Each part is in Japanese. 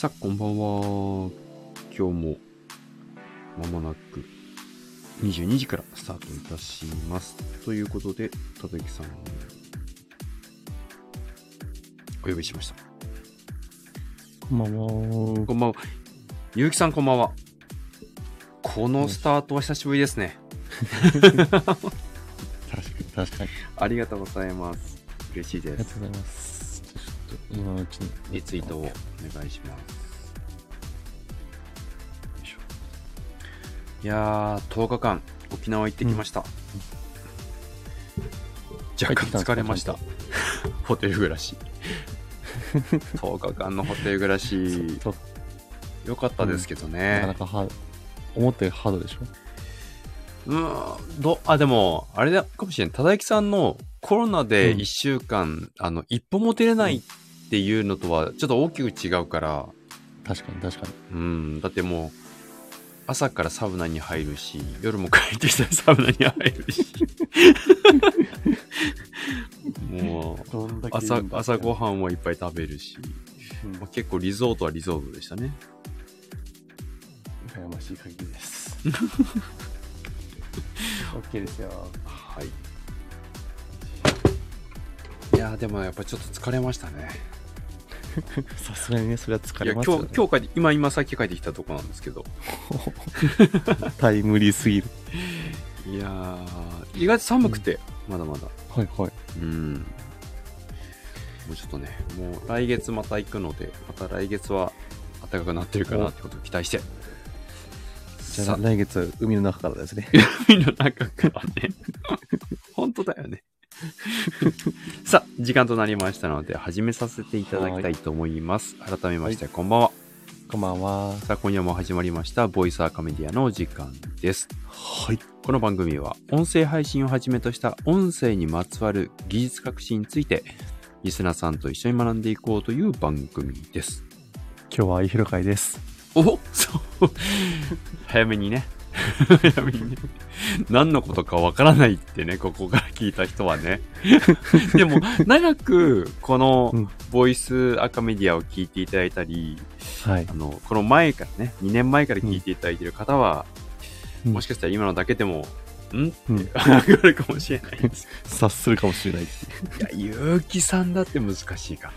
さあ、こんばんは。今日も、まもなく、22時からスタートいたします。ということで、たたきさんをお呼びしました。こんばんは。こんばんは。ゆうきさんこんばんは。このスタートは久しぶりですね。確かに、確かに。ありがとうございます。嬉しいです。ありがとうございます。ちょっと今のうちに。リツイートをお願いします。いやー、10日間、沖縄行ってきました。若干疲れました。ホテル暮らし。10日間のホテル暮らし、そう良かったですけどなかねな。かハード。思ったよりハードでしょ？うん、ど、あ、でも、あれだかもしれない。ただきさんのコロナでうん1週間、あの、一歩も出れないっていうのとは、ちょっと大きく違うから、確かに、確かに。うん、だってもう、朝からサウナに入るし、夜も帰ってきたらサウナに入るし。もう、朝、朝ごはんはいっぱい食べるし、うんまあ、結構リゾートはリゾートでしたね。羨ましい限りです。OK ですよ。はい。いやーでもやっぱちょっと疲れましたね。さすがにね、それは疲いやれますよ、ね。今日、今日帰って、今、今さっき帰ってきたとこなんですけど。タイムリーすぎる。いやー、意外と寒くて、まだまだ。はいはい。うん。もうちょっとね、もう来月また行くので、また来月は暖かくなってるかなってことを期待して。じゃさあ来月は海の中からですね。海の中からね。本当だよね。さあ、時間となりましたので、始めさせていただきたいと思います。改めまして、こんばんは。こんばんは。さあ、今夜も始まりました、ボイスアカメディアのお時間です。はい。この番組は、音声配信をはじめとした音声にまつわる技術革新について、リスナーさんと一緒に学んでいこうという番組です。今日は愛広会です。おそう。早めにね。何のことかわからないってね、ここから聞いた人はね。でも、長く、このうん、ボイスアカメディアを聞いていただいたり、はいあ。の、この前からね、2年前から聞いていただいている方は、うんもしかしたら今のだけでも、ん？ってうん上がるかもしれないです。察するかもしれないいや、ゆうきさんだって難しいか。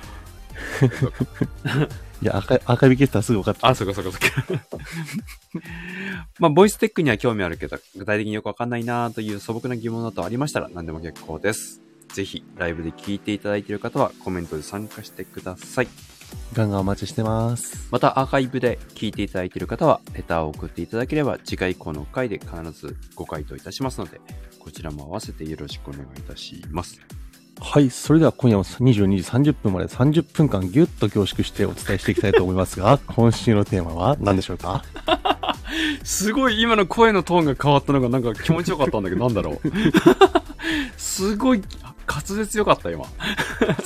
いや、赤い、赤引きしたらすぐ分かっちゃう。あ、そこそこそこ。まあ、ボイステックには興味あるけど、具体的によくわかんないなという素朴な疑問などありましたら何でも結構です。ぜひ、ライブで聞いていただいている方はコメントで参加してください。ガンガンお待ちしてます。また、アーカイブで聞いていただいている方は、レターを送っていただければ、次回以降の回で必ずご回答いたしますので、こちらも合わせてよろしくお願いいたします。はい。それでは今夜も22時30分まで30分間ギュッと凝縮してお伝えしていきたいと思いますが、今週のテーマは何でしょうか？すごい今の声のトーンが変わったのがなんか気持ちよかったんだけど、なんだろう？すごい滑舌よかった、今。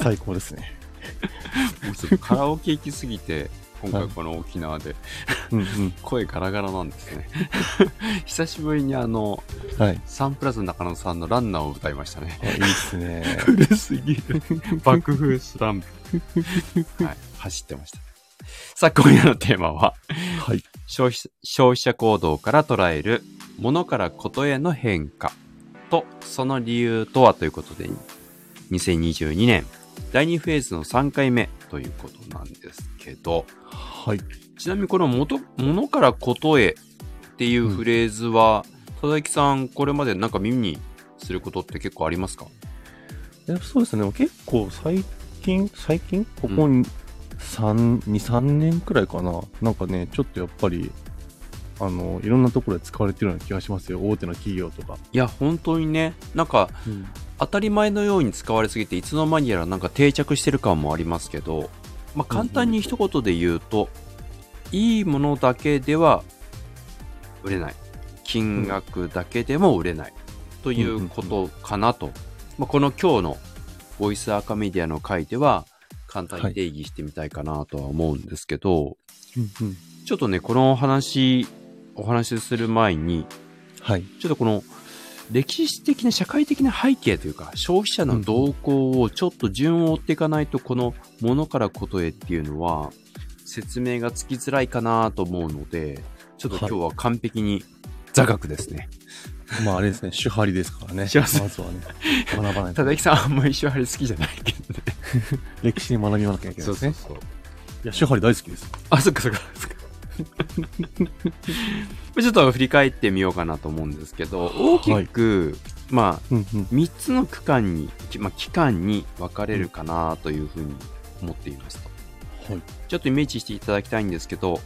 最高ですね。もうちょっとカラオケ行きすぎて、今回この沖縄でうんうん。声ガラガラなんですね。久しぶりにあの、はい。サンプラザ中野さんのランナーを歌いましたね。あいいっすね。古すぎる。爆風スランプ。はい、走ってました。さあ、今夜のテーマは、はい。消費消費者行動から捉える物からことへの変化とその理由とはということで2022年第2フェーズの3回目ということなんですけどはい。ちなみにこの元物からことへっていうフレーズは、佐々木さんこれまでなんか耳にすることって結構ありますか？えそうですね。結構最近、最近？ここに3、2、3年くらいかな？なんかね、ちょっとやっぱり、あの、いろんなところで使われてるような気がしますよ。大手の企業とか。いや本当にねなんか当たり前のように使われすぎていつの間にやらなんか定着してる感もありますけど、まあ、簡単に一言で言うと、いいものだけでは売れない。金額だけでも売れない。ということかなと、まあ、この今日のボイスアカメディアの回では簡単に定義してみたいかなとは思うんですけど、うんうん。ちょっとねこの話お話しする前にはい。ちょっとこの歴史的な社会的な背景というか、消費者の動向をちょっと順を追っていかないと、このものからことへっていうのは、説明がつきづらいかなと思うので、ちょっと今日は完璧に座学ですね。まああれですね、手張りですからね。まずはね、学ばないとただきさんあんまり手張り好きじゃないけどね。歴史に学びなきゃいけないですね。そう。いや、手張り大好きです。あ、そっかそっかそっか。ちょっと振り返ってみようかなと思うんですけど、大きく、まあ、うんうん。3つの区間に、きまあ、期間に分かれるかなというふうに思っていますと。はい。ちょっとイメージしていただきたいんですけど、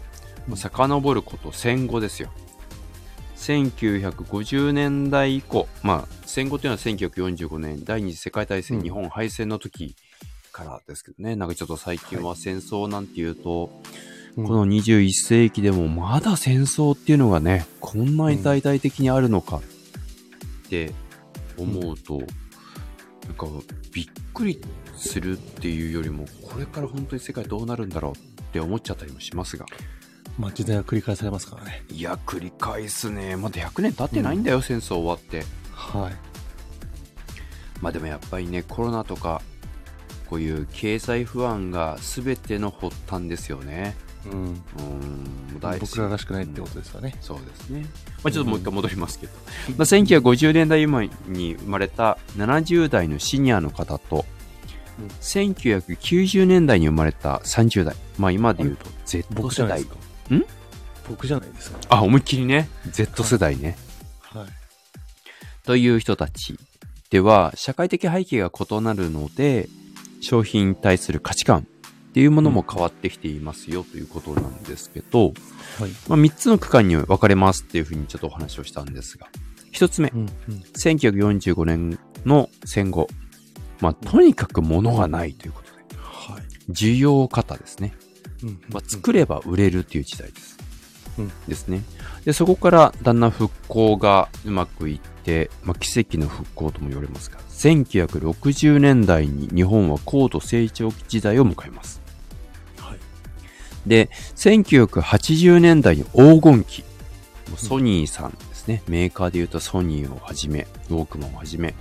もう遡ること戦後ですよ。1950年代以降、まあ、戦後というのは1945年、第二次世界大戦、うん日本敗戦の時からですけどね、なんかちょっと最近は戦争なんていうと、うんこの21世紀でもまだ戦争っていうのがね、こんなに大々的にあるのかって思うと、なんかびっくりするっていうよりも、これから本当に世界どうなるんだろうって思っちゃったりもしますが。まあ時代は繰り返されますからね。いや、繰り返すね。まだ100年経ってないんだよ、戦争終わって。はい。まあでもやっぱりね、コロナとか、こういう経済不安が全ての発端ですよね。うん。僕ららしくないってことですよね。そうですね。まあ、ちょっともう一回戻りますけど。まあ、1950年代今に生まれた70代のシニアの方と、うん1990年代に生まれた30代。まあ今で言うと Z 世代僕じゃないです。か。ん？僕じゃないですか。あ、思いっきりね。Z 世代ね。はい。という人たちでは、社会的背景が異なるので、商品に対する価値観っていうものも変わってきていますよということなんですけど、はい。まあ、3つの区間に分かれますっていうふうにちょっとお話をしたんですが、1つ目、うんうん。1945年の戦後、まあ、とにかく物がないということで、はい。需要型ですね。うんまあ、作れば売れるっていう時代です。うんですね。で、そこからだんだん復興がうまくいって、まあ、奇跡の復興とも言われますが、1960年代に日本は高度成長期時代を迎えます。はい。で、1980年代に黄金期。ソニーさんですね。メーカーで言うとソニーをはじめ、ウォークマンをはじめ、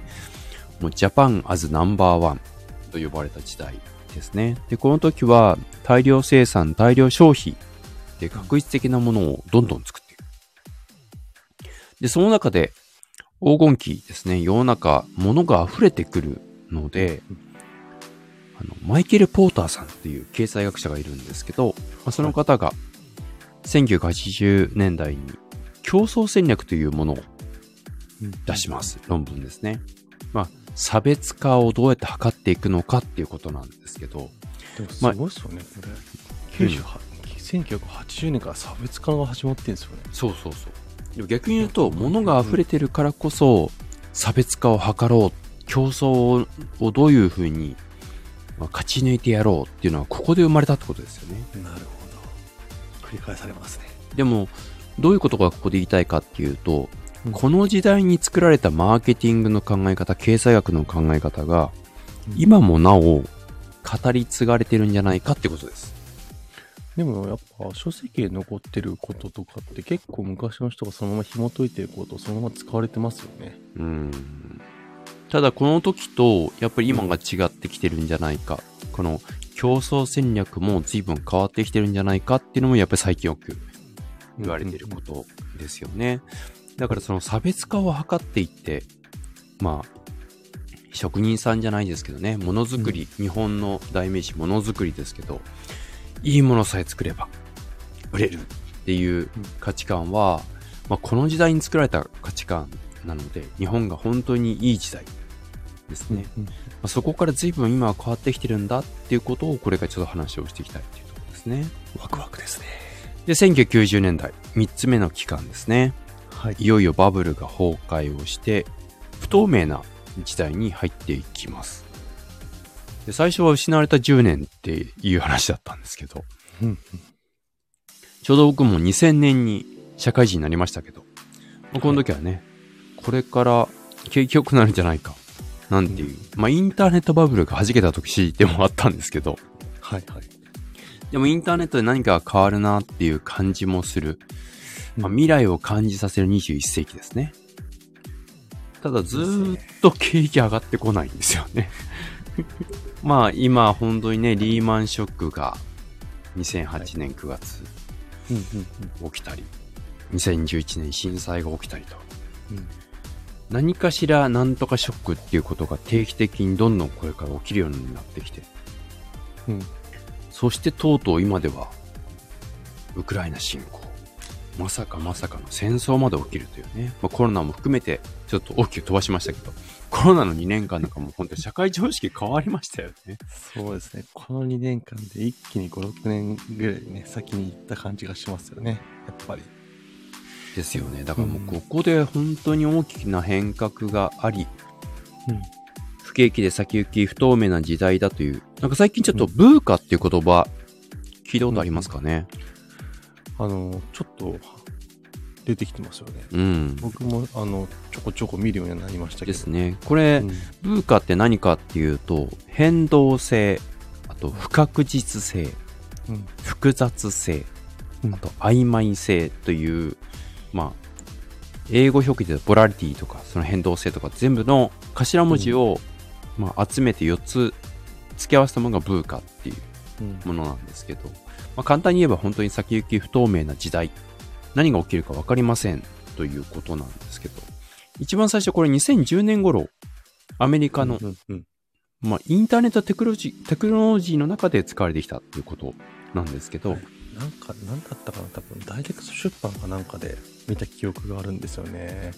もうジャパンアズナンバーワンと呼ばれた時代ですね。で、この時は大量生産、大量消費で確実的なものをどんどん作っていく。で、その中で黄金期ですね、世の中、物が溢れてくるので、あの、マイケル・ポーターさんっていう経済学者がいるんですけど、まあ、その方が1980年代に競争戦略というものを出します。論文ですね。まあ、差別化をどうやって図っていくのかっていうことなんですけど、でもすごいですよね、これ。98 1980年から差別化が始まってるんですよね。そうそうそう。でも逆に言うと、物が溢れてるからこそ、差別化を図ろう、競争をどういうふうにまあ勝ち抜いてやろうっていうのは、ここで生まれたってことですよね。なるほど。繰り返されますね。でも、どういうことがここで言いたいかっていうと、うんこの時代に作られたマーケティングの考え方、経済学の考え方が、今もなお語り継がれてるんじゃないかってことです。でもやっぱ書籍で残ってることとかって結構昔の人がそのまま紐解いてることそのまま使われてますよね。うん。ただこの時と、やっぱり今が違ってきてるんじゃないか。この競争戦略も随分変わってきてるんじゃないかっていうのもやっぱり最近よく言われてることですよね。だからその差別化を図っていって、まあ、職人さんじゃないですけどね、ものづくり、日本の代名詞ものづくりですけど、いいものさえ作れば売れるっていう価値観は、まあ、この時代に作られた価値観なので、日本が本当にいい時代ですね。うんまあ、そこから随分今は変わってきてるんだっていうことをこれからちょっと話をしていきたいっていうところですね。ワクワクですね。で、1990年代、3つ目の期間ですね。はい。いよいよバブルが崩壊をして、不透明な時代に入っていきます。で最初は失われた10年っていう話だったんですけど、うんちょうど僕も2000年に社会人になりましたけど、まあこの時はね、これから景気良くなるんじゃないか、なんていう、まあインターネットバブルが弾けた時でもあったんですけど、はいはい。でもインターネットで何かが変わるなっていう感じもする。まあ、未来を感じさせる21世紀ですね。ただずーっと景気上がってこないんですよね。まあ今本当にね、リーマンショックが2008年9月起きたり、2011年震災が起きたりと。うん何かしらなんとかショックっていうことが定期的にどんどんこれから起きるようになってきて、うんそしてとうとう今では、ウクライナ侵攻。まさかまさかの戦争まで起きるというね。まあ、コロナも含めて、ちょっと大きく飛ばしましたけど、コロナの2年間なんかもう本当に社会常識変わりましたよね。そうですね。この2年間で一気に5、6年ぐらいね、先に行った感じがしますよね。やっぱり。ですよね。だからもうここで本当に大きな変革があり、うん不景気で先行き不透明な時代だという、なんか最近ちょっとブーカっていう言葉、聞いたことありますかね。あの、ちょっと出てきてますよね。うん。僕も、あの、ちょこちょこ見るようになりましたけど。ですね。これ、うんブーカって何かっていうと、変動性、あと不確実性、うん複雑性、うんあと曖昧性という、まあ、英語表記でボラリティとか、その変動性とか全部の頭文字を、まあ、集めて4つ付け合わせたものがブーカっていううん。ものなんですけど、まあ、簡単に言えば本当に先行き不透明な時代、何が起きるか分かりませんということなんですけど、一番最初これ2010年頃、アメリカの、うんうん。まあ、インターネットテクノロジー、テクノロジーの中で使われてきたということなんですけど、はいなんか、なんだったかな多分、ダイレクト出版かなんかで見た記憶があるんですよね。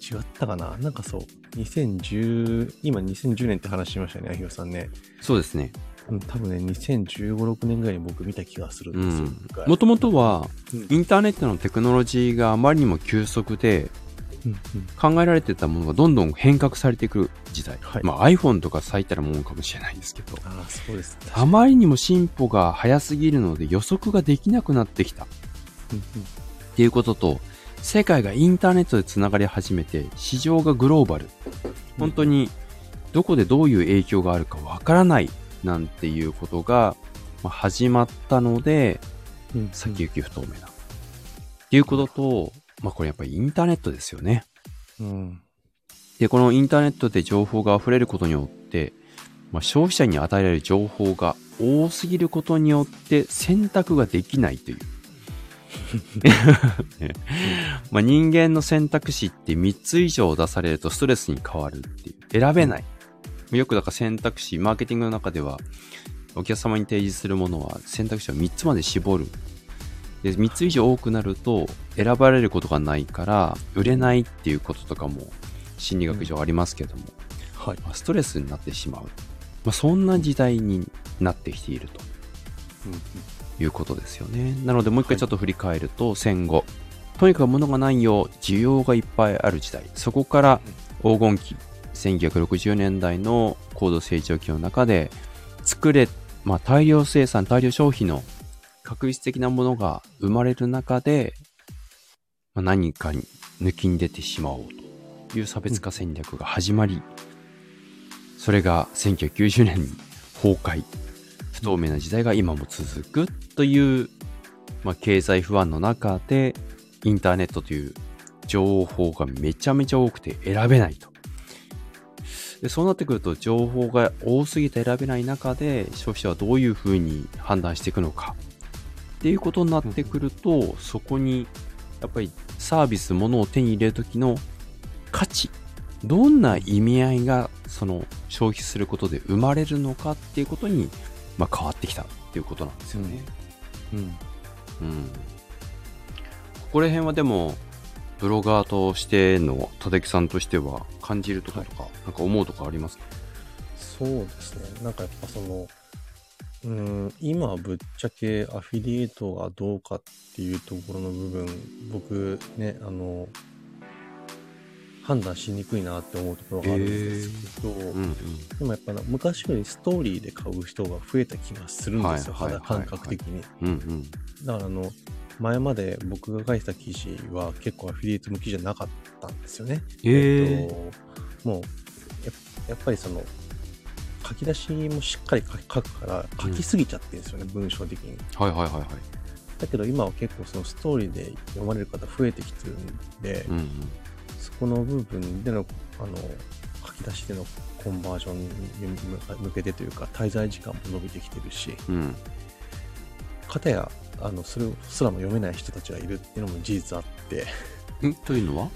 違ったかな？なんかそう、2010、今2010年って話しましたよね、あひろさんね。そうですね。うん、多分ね、2015、6年ぐらいに僕見た気がするんうですよ。もともとは、うんインターネットのテクノロジーがあまりにも急速で、考えられてたものがどんどん変革されていく時代。はいまあ iPhone とか最たるものかもしれないんですけど、ああ、そうです。あまりにも進歩が早すぎるので予測ができなくなってきたっうんていうことと、世界がインターネットでつながり始めて、市場がグローバル。本当にどこでどういう影響があるかわからないなんていうことがまあ始まったので、うんうん先行き不透明な。っていうことと、まあこれやっぱりインターネットですよね。うん。で、このインターネットで情報が溢れることによって、まあ、消費者に与えられる情報が多すぎることによって選択ができないという。ね まあ、人間の選択肢って3つ以上出されるとストレスに変わるっていう。選べない。よくだから選択肢、マーケティングの中では、お客様に提示するものは選択肢を3つまで絞る。で、3つ以上多くなると選ばれることがないから売れないっていうこととかも心理学上ありますけども、はい。まあストレスになってしまう。まあ、そんな時代になってきているということですよね。なのでもう一回ちょっと振り返ると、戦後。とにかく物がないよ、需要がいっぱいある時代。そこから黄金期、1960年代の高度成長期の中で、作れ、まあ大量生産、大量消費の確率的なものが生まれる中で、まあ、何かに抜きに出てしまおうという差別化戦略が始まり、それが1990年に崩壊。不透明な時代が今も続くという、まあ、経済不安の中で、インターネットという情報がめちゃめちゃ多くて選べないと。でそうなってくると、情報が多すぎて選べない中で、消費者はどういうふうに判断していくのか。っていうことになってくると、そこに、やっぱりサービス、ものを手に入れるときの価値、どんな意味合いが、その消費することで生まれるのかっていうことに、まあ、変わってきたっていうことなんですよね。うん。うん。ここら辺はでも、ブロガーとしての立木さんとしては感じるとかとか、なんか思うとかありますか？そうですね。なんかやっぱその、うん、今はぶっちゃけアフィリエイトがどうかっていうところの部分、僕ね、あの、判断しにくいなって思うところがあるんですけど、うんうん。でもやっぱな昔よりストーリーで買う人が増えた気がするんですよ、肌感覚的に。うんうん。だからあの、前まで僕が書いてた記事は結構アフィリエイト向きじゃなかったんですよね。ええっと、もうやっぱりその、書き出しもしっかり書くから、書きすぎちゃってるんですよね、文章的に。はいはいはいはい。だけど今は結構そのストーリーで読まれる方増えてきてるんで、うんうん。そこの部分での、あの、書き出しでのコンバージョンに向けてというか、滞在時間も伸びてきてるし、うん。片や、あの、それすらも読めない人たちがいるっていうのも事実あって、ん？というのは？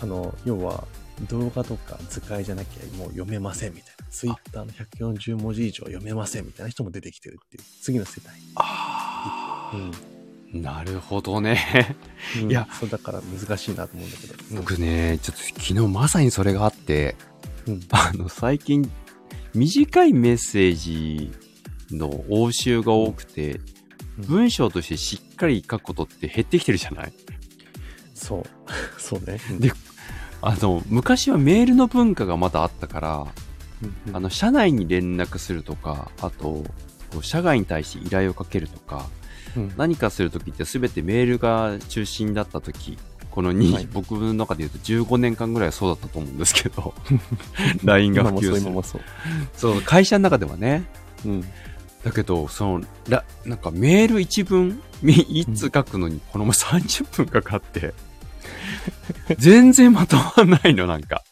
あの、要は、動画とか図解じゃなきゃもう読めませんみたいな。ツイッターの140文字以上読めませんみたいな人も出てきてるっていう、次の世代。あうん。あ、なるほどね。うんいや、そうだから難しいなと思うんだけど。うん僕ね、ちょっと昨日まさにそれがあって、うん。あの、最近、短いメッセージの応酬が多くて、うん文章としてしっかり書くことって減ってきてるじゃない？そう。そうね。うんであの、昔はメールの文化がまだあったから、うんあの、社内に連絡するとか、あと、こう社外に対して依頼をかけるとか、うん何かするときって全てメールが中心だったとき、このに、はい僕の中で言うと15年間ぐらいはそうだったと思うんですけど、LINE が普及する。そう。そう、会社の中ではね。うん。だけど、その、らなんかメール一文、み一通書くのに、このまま30分かかって、全然まとまんないの、なんか。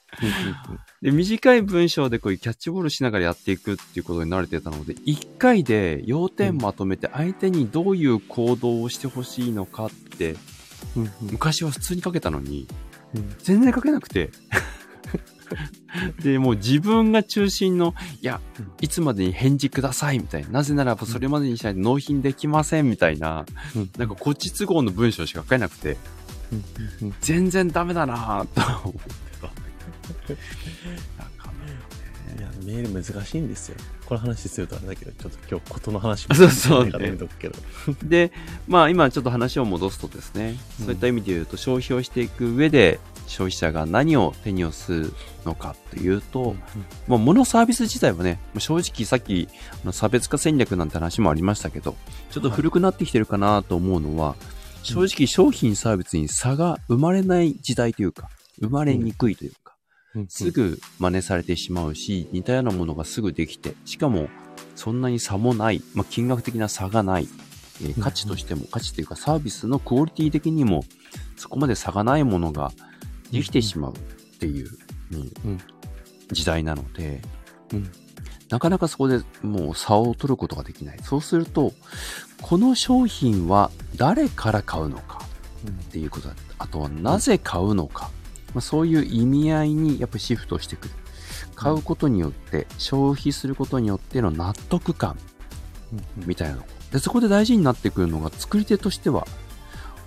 で、短い文章でこういうキャッチボールしながらやっていくっていうことに慣れてたので、一回で要点まとめて相手にどういう行動をしてほしいのかって、うんうん。昔は普通に書けたのに、うん。全然書けなくて。で、もう自分が中心の、いやうん、いつまでに返事くださいみたいな。なぜならばそれまでにしないと納品できませんみたいな、うん。なんかこっち都合の文章しか書けなくて、全然ダメだなぁといや、メール難しいんですよ。この話するとあれだけど、ちょっと今日ことの話そうそうとくけど。で、まあ今ちょっと話を戻すとですね、うん。そういった意味で言うと消費をしていく上で消費者が何を手にをするのかというと、まあ物サービス自体はね、もう正直さっき差別化戦略なんて話もありましたけど、ちょっと古くなってきてるかなと思うのは、正直商品サービスに差が生まれない時代というか、生まれにくいというか、うんすぐ真似されてしまうし、似たようなものがすぐできて、しかもそんなに差もない、まあ、金額的な差がない、えーうん価値としても、価値というかサービスのクオリティ的にも、そこまで差がないものができてしまうっていう、うん。うん。時代なので、うん。なかなかそこでもう差を取ることができない。そうすると、この商品は誰から買うのかっていうことだあとはなぜ買うのか、まあ、そういう意味合いにやっぱりシフトしてくる。買うことによって、消費することによっての納得感うんみたいなの。で、そこで大事になってくるのが作り手としては、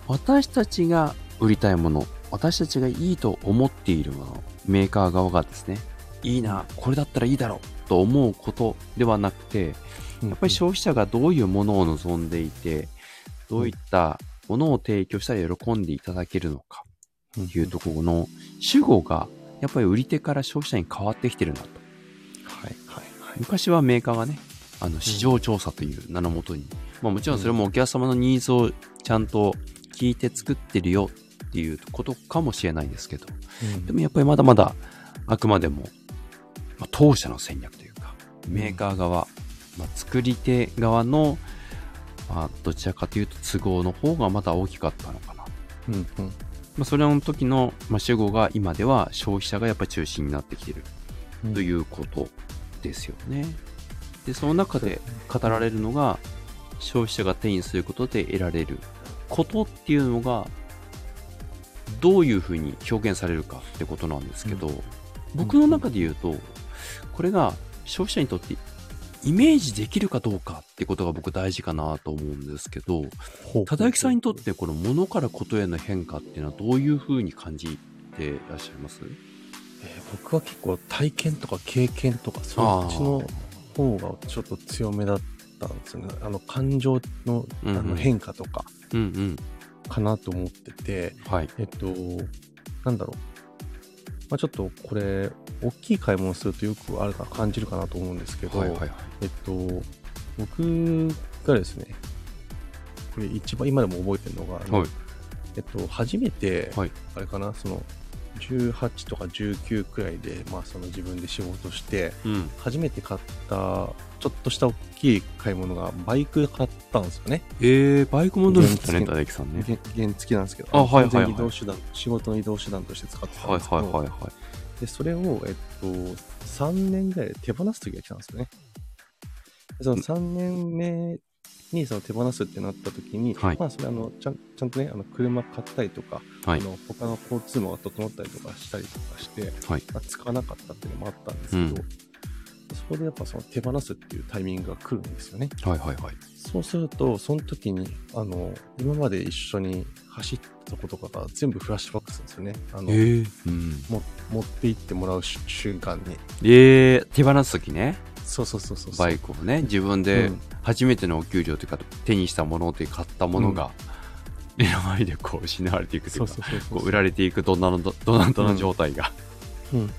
私たちが売りたいもの、私たちがいいと思っているもの、メーカー側がですね、いいな、これだったらいいだろうと思うことではなくて、やっぱり消費者がどういうものを望んでいて、どういったものを提供したら喜んでいただけるのかいうところの主語が、やっぱり売り手から消費者に変わってきてるなと。はいはいはい。昔はメーカーがね、あの、市場調査という名のもとに、まあもちろんそれもお客様のニーズをちゃんと聞いて作ってるよっていうことかもしれないですけど、でもやっぱりまだまだ、あくまでも、まあ、当社の戦略というか、メーカー側、まあ、作り手側の、まあ、どちらかというと都合の方がまだ大きかったのかな。うんうんまあ、それの時の、まあ、主語が今では消費者がやっぱり中心になってきてるうんということですよね。で、その中で語られるのが、消費者が手にすることで得られることっていうのが、どういうふうに表現されるかってことなんですけど、僕の中で言うと、これが消費者にとってイメージできるかどうかってことが僕大事かなと思うんですけど、忠之さんにとってこの物からことへの変化っていうのはどういうふうに感じていらっしゃいます？えー僕は結構体験とか経験とかそっちの方がちょっと強めだったんですよね。あの感情のあの変化とか。かなと思ってて、はい。えっと、なんだろう。まあ、ちょっとこれ、大きい買い物するとよくあるか感じるかなと思うんですけど、はいはいはい。えっと、僕がですね、これ一番今でも覚えてるのが、はいえっと、初めて、はいあれかな、その、18とか19くらいで、まあ、その自分で仕事して、うん。初めて買った、ちょっとした大きい買い物が、バイク買ったんですよね。えー、バイクも乗るんですね、原付忠之さんね。原原付きなんですけど、あはいはいはい移動手段、仕事の移動手段として使ってたんはいですけど、はいはいはい。で、それを、えっと、3年ぐらいで手放す時が来たんですよね。でその3年目にその手放すってなった時に、はいまあそれあのちゃんちゃんとねあの車買ったりとか、はいあの他の交通網が整ったりとかしたりとかして、はい。まあ、使わなかったっていうのもあったんですけど、うんそこでやっぱその手放すっていうタイミングが来るんですよね。はいはいはい。そうすると、その時に、あの、今まで一緒に走ったこととかが全部フラッシュバックするんですよね。あの、ええうん。も持って行ってもらうし瞬間に。ええ手放すときね、そうそうそうそう。バイクをね、自分でうん初めてのお給料というか、手にしたもので買ったものが、目の前でこう失われていくといそううか、売られていくドナドドナドナ状態が。うん。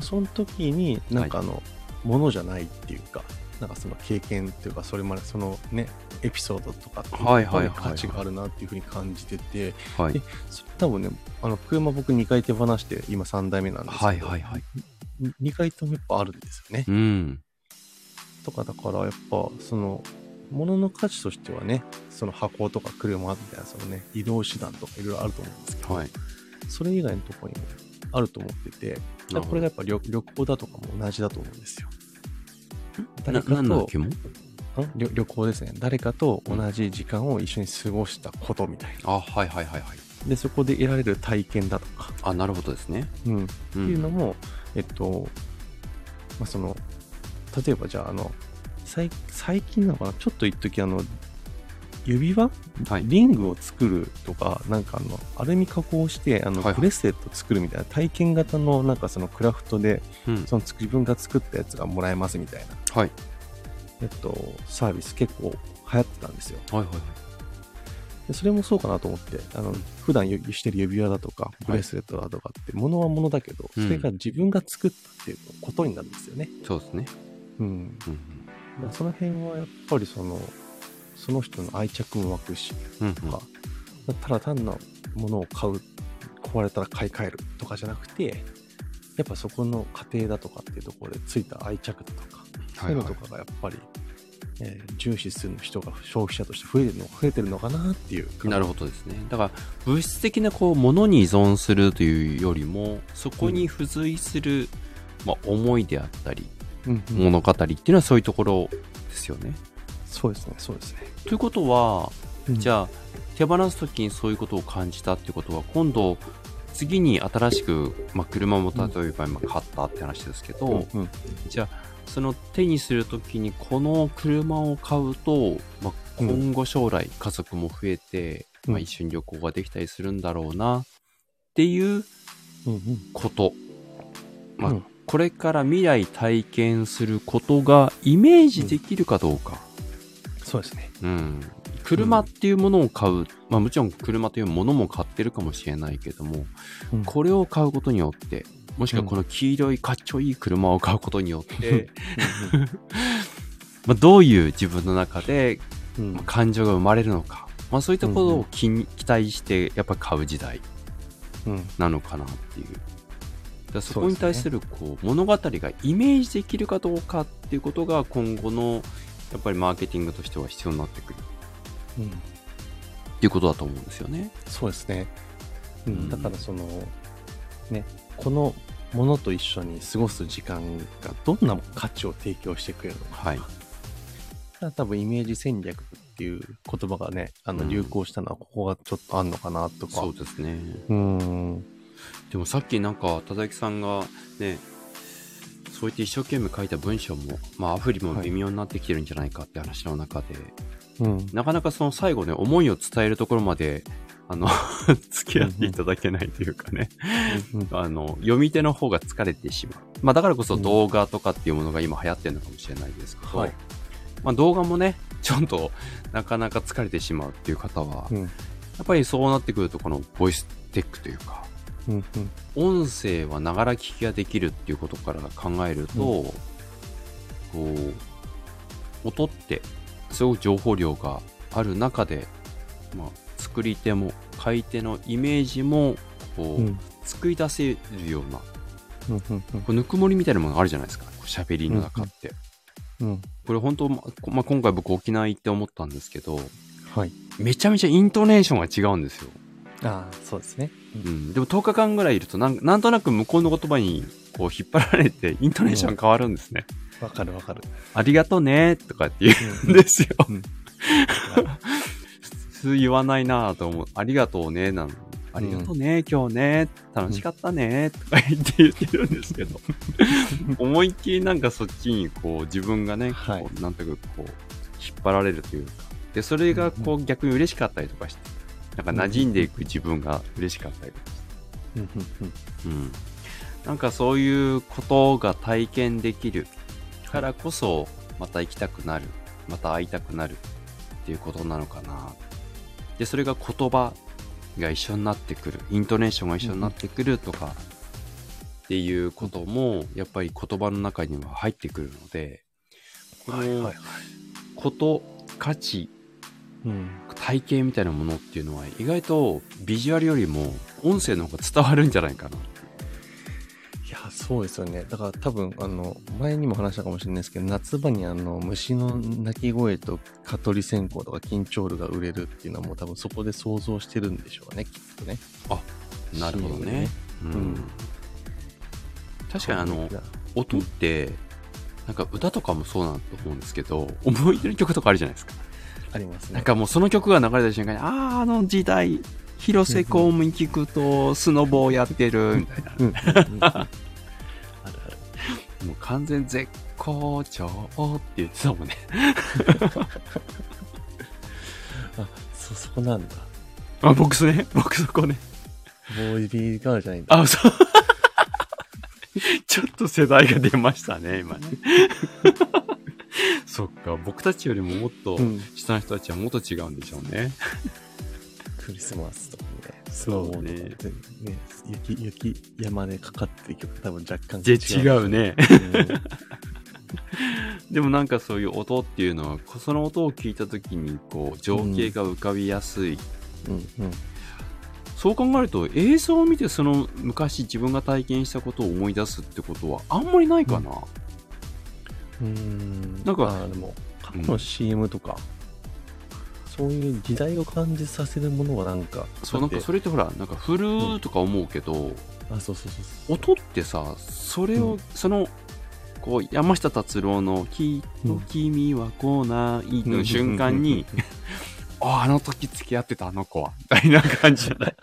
その時に、なんかあの、ものじゃないっていうか、なんかその経験っていうか、それまでそのね、エピソードとかっていう価値があるなっていうふうに感じてて、はいで。そ多分ね、あの、車僕2回手放して、今3代目なんですけど、はいはいはい。2回ともやっぱあるんですよね。うん。とかだから、やっぱ、その、物の価値としてはね、その箱とか車みたいな、そのね、移動手段とかいろいろあると思うんですけど、はい。それ以外のところにもあると思ってて、これがやっぱ旅旅行だとかも同じだと思うんですよ。かと旅旅行ですね。誰かと同じ時間を一緒に過ごしたことみたいな。あ、はいはいはいはい。で、そこで得られる体験だとか、あ、なるほどですね。うん、っう。ていうんのも、えっと、まあ、その、例えばじゃあ、あの、最最近なのかな？ちょっと一時あの、指輪？はい。リングを作るとか、なんかあの、アルミ加工して、あの、ブレスレット作るみたいな体験型の、なんかそのクラフトで、うん。その自分が作ったやつがもらえますみたいな、はい。えっと、サービス結構流行ってたんですよ。はいはいはい。でそれもそうかなと思って、あの、普段ゆしてる指輪だとか、ブレスレットだとかって、物は物だけど、うんそれが自分が作ったっていうことになるんですよね。そうですね。うん。うん。その辺はやっぱりその、その人の愛着も湧くし、うん。うん。とか、ただ単なものを買う、壊れたら買い替えるとかじゃなくて、やっぱそこの過程だとかっていうところでついた愛着だとか、そういうのとかがやっぱり、えー重視する人が消費者として増えてるの増えてるのかなっていう。なるほどですね。だから、物質的なこう、ものに依存するというよりも、そこに付随する、まあ、思いであったり、うんうん物語っていうのはそういうところですよね。そうですね、そうですね。ということは、じあ、ゃあ、手放すときにそういうことを感じたってことは、今度、次に新しく、まあ、車も例えば今買ったって話ですけど、うん。うん。じゃあ、その手にするときにこの車を買うと、まあ、うん。今後将来家族も増えて、うん。まあ、一緒に旅行ができたりするんだろうなっていううんうん。こと。まあうん。これから未来体験することがイメージできるかどうか。そうですね。うん。車っていうものを買う。まあもちろん車というものも買ってるかもしれないけども、うんこれを買うことによって、もしくはこの黄色いかっちょいい車を買うことによって、まあどういう自分の中で感情が生まれるのか。まあそういったことを期待してやっぱ買う時代うんなのかなっていう。だそこに対するこう物語がイメージできるかどうかっていうことが今後のやっぱりマーケティングとしては必要になってくるうんっていうことだと思うんですよね。そうですね。ううんん、だからその、ね、このものと一緒に過ごす時間がどんな価値を提供してくれるのか。はい。だから多分イメージ戦略っていう言葉がね、あのうん流行したのはここがちょっとあんのかなとか。そうですね。うん。でもさっきなんか、田崎さんがね、そうやって一生懸命書いた文章も、まあアプリも微妙になってきてるんじゃないかって話の中で、うん。なかなかその最後ね、思いを伝えるところまで、あの、付き合っていただけないというかね、うん あの、読み手の方が疲れてしまう。まあだからこそ動画とかっていうものが今流行ってるのかもしれないですけど、はいまあ動画もね、ちょっとなかなか疲れてしまうっていう方は、うん。やっぱりそうなってくるとこのボイステックというか、うん。音声はながら聞きができるっていうことから考えると、こう、音ってすごく情報量がある中で、まあ、作り手も買い手のイメージもこう、うん。作り出せるようなうん。うん。こうぬくもりみたいなものがあるじゃないですか喋りの中って、うん。これ本当、ままあ、今回僕沖縄行って思ったんですけどはい。めちゃめちゃイントネーションが違うんですよ、ああ、そうですね。うん、でも10日間ぐらいいるとなんなんとなく向こうの言葉にこう引っ張られてイントネーション変わるんですね、わかるわかる。ありがとうねとかって言うんですよ。うん。普通言わないなぁと思う。ありがとうね、なの。ありがとうね、今日ね、楽しかったね、とか言って言ってるんですけど、思いっきりなんかそっちにこう自分がね、はい。こうなんとなくこう、引っ張られるというか、で、それがこう逆に嬉しかったりとかして、なんか馴染んでいく自分が嬉しかったりとかして、うん。なんかそういうことが体験できるからこそ、また行きたくなる、また会いたくなるっていうことなのかな。で、それが言葉が一緒になってくる、イントネーションが一緒になってくるとか、っていうことも、やっぱり言葉の中には入ってくるので、このはいはいはい。こと、価値、うん。体系みたいなものっていうのは意外とビジュアルよりも音声の方が伝わるんじゃないかな。いや、そうですよね。だから多分、あの、前にも話したかもしれないですけど、夏場にあの、虫の鳴き声と蚊取り線香とか緊張ルが売れるっていうのはもう多分そこで想像してるんでしょうね、きっとね。なるほどね。ううんん。確かにあの、音って、なんか歌とかもそうなんだと思うんですけど、思い出の曲とかあるじゃないですか。ありますね。なんかもうその曲が流れた瞬間に、ああ、あの時代、広瀬香美聞くと、スノボーやってる、みたいな。もう完全絶好調って言ってたもんね。あ、そ、そこなんだ。あ、僕そね、僕そこね。ボーイビーガールじゃないんだ。あ、そう。ちょっと世代が出ましたね、今ね。そっか、僕たちよりももっとうん。下の人たちはもっと違うんでしょうね。クリスマスとかね。そうねね。雪、雪山でかかってる曲多分若干で、違うね。うん でもなんかそういう音っていうのは、こその音を聞いた時に、こう、情景が浮かびやすい。うんうん。そう考えると、映像を見てその昔自分が体験したことを思い出すってことはあんまりないかな。うーん。なんかあーでも過去の CM とか、そういう時代を感じさせるものはなんかそう、なんかそれってほら、なんか古ーとか思うけど、あそうそうそうそう。音ってさ、それを、うん。その、こう、山下達郎の、きっと君は来ないの瞬間に、あ、あの時付き合ってたあの子は、みたいな感じじゃない？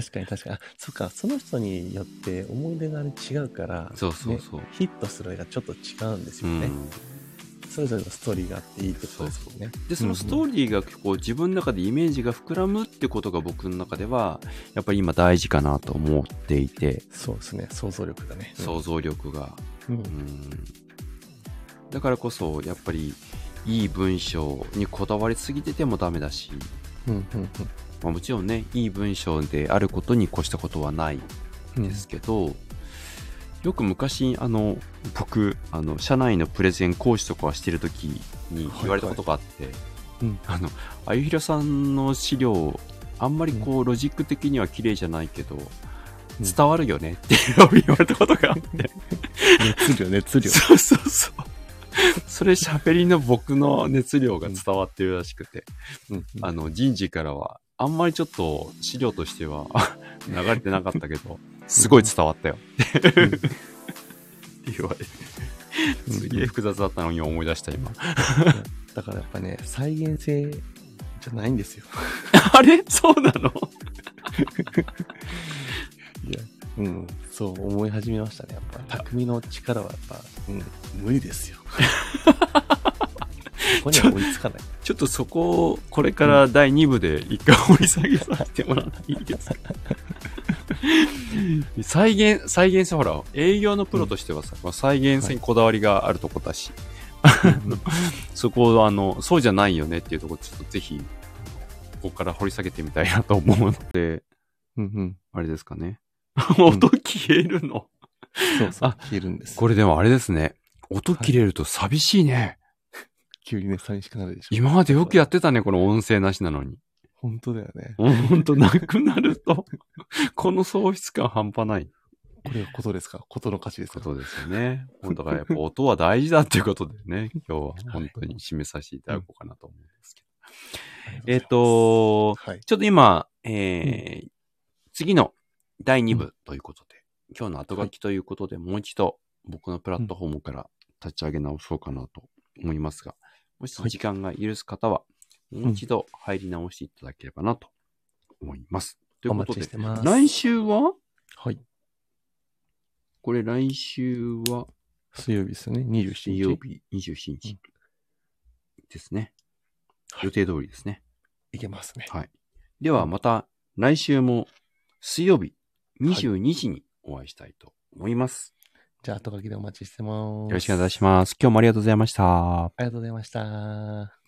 確かに確かに。あそっかその人によって思い出があれ違うからそうそうそう。ねヒットする絵がちょっと違うんですよね、うん、それぞれのストーリーがあっていいってことですもんね。で、そのストーリーがこう自分の中でイメージが膨らむってことが僕の中では、やっぱり今大事かなと思っていて、そうですね。想像力がね。想像力が。うん、うん。だからこそ、やっぱり、いい文章にこだわりすぎててもダメだし、うんうんまあ、もちろんね、いい文章であることに越したことはないうんですけど、よく昔、あの、僕、あの、社内のプレゼン講師とかしてる時に言われたことがあって、うん。あの、あゆひろさんの資料、あんまりこう、ロジック的には綺麗じゃないけど、伝わるよねって言われたことがあって、熱量熱量。そうそうそう。それ喋りの僕の熱量が伝わってるらしくて、うん。あの、人事からは、あんまりちょっと資料としては 流れてなかったけど、すごい伝わったよ。って言われて、すげえ複雑だったのに思い出した今。だからやっぱね再現性じゃないんですよあれ？そうなの？いや、うん、そう思い始めましたね。やっぱ、匠の力はやっぱ、うん、無理ですよ。ここには追いつかない。ちょ っとそこを、これから第2部で一回掘り下げさせてもらっていいですか？再現、再現性、ほら、営業のプロとしてはさ、まあ再現性にこだわりがあるとこだし、そこを、あの、そうじゃないよねっていうところ、ちょっとぜひ、ここから掘り下げてみたいなと思うので、うんうん。あれですかね。音消えるの。そうそうあ、消えるんです。これでもあれですね。音切れると寂しいね。急にね、寂しくなるでしょ。今までよくやってたね、この音声なしなのに。本当だよね。ほんとなくなると、この喪失感半端ないこれはことですか？ことの価値ですか？ことですよね。本当だからやっぱ音は大事だっていうことでね、今日は本当に締めさせていただこうかなと思うんですけど。えっ、、と、はい。ちょっと今、えー次の第2部ということで、今日の後書きということで、もう一度僕のプラットフォームから立ち上げ直そうかなと思いますが、もし時間が許す方は、もう一度入り直していただければなと思います。というおことで。来週は？はい。これ来週は？水曜日ですね。27日。水曜日27日ですね。はい予定通りですね。いけますね。はい。ではまた来週も水曜日22時にお会いしたいと思います。じゃあ、後書きでお待ちしてます。よろしくお願いします。今日もありがとうございました。ありがとうございました。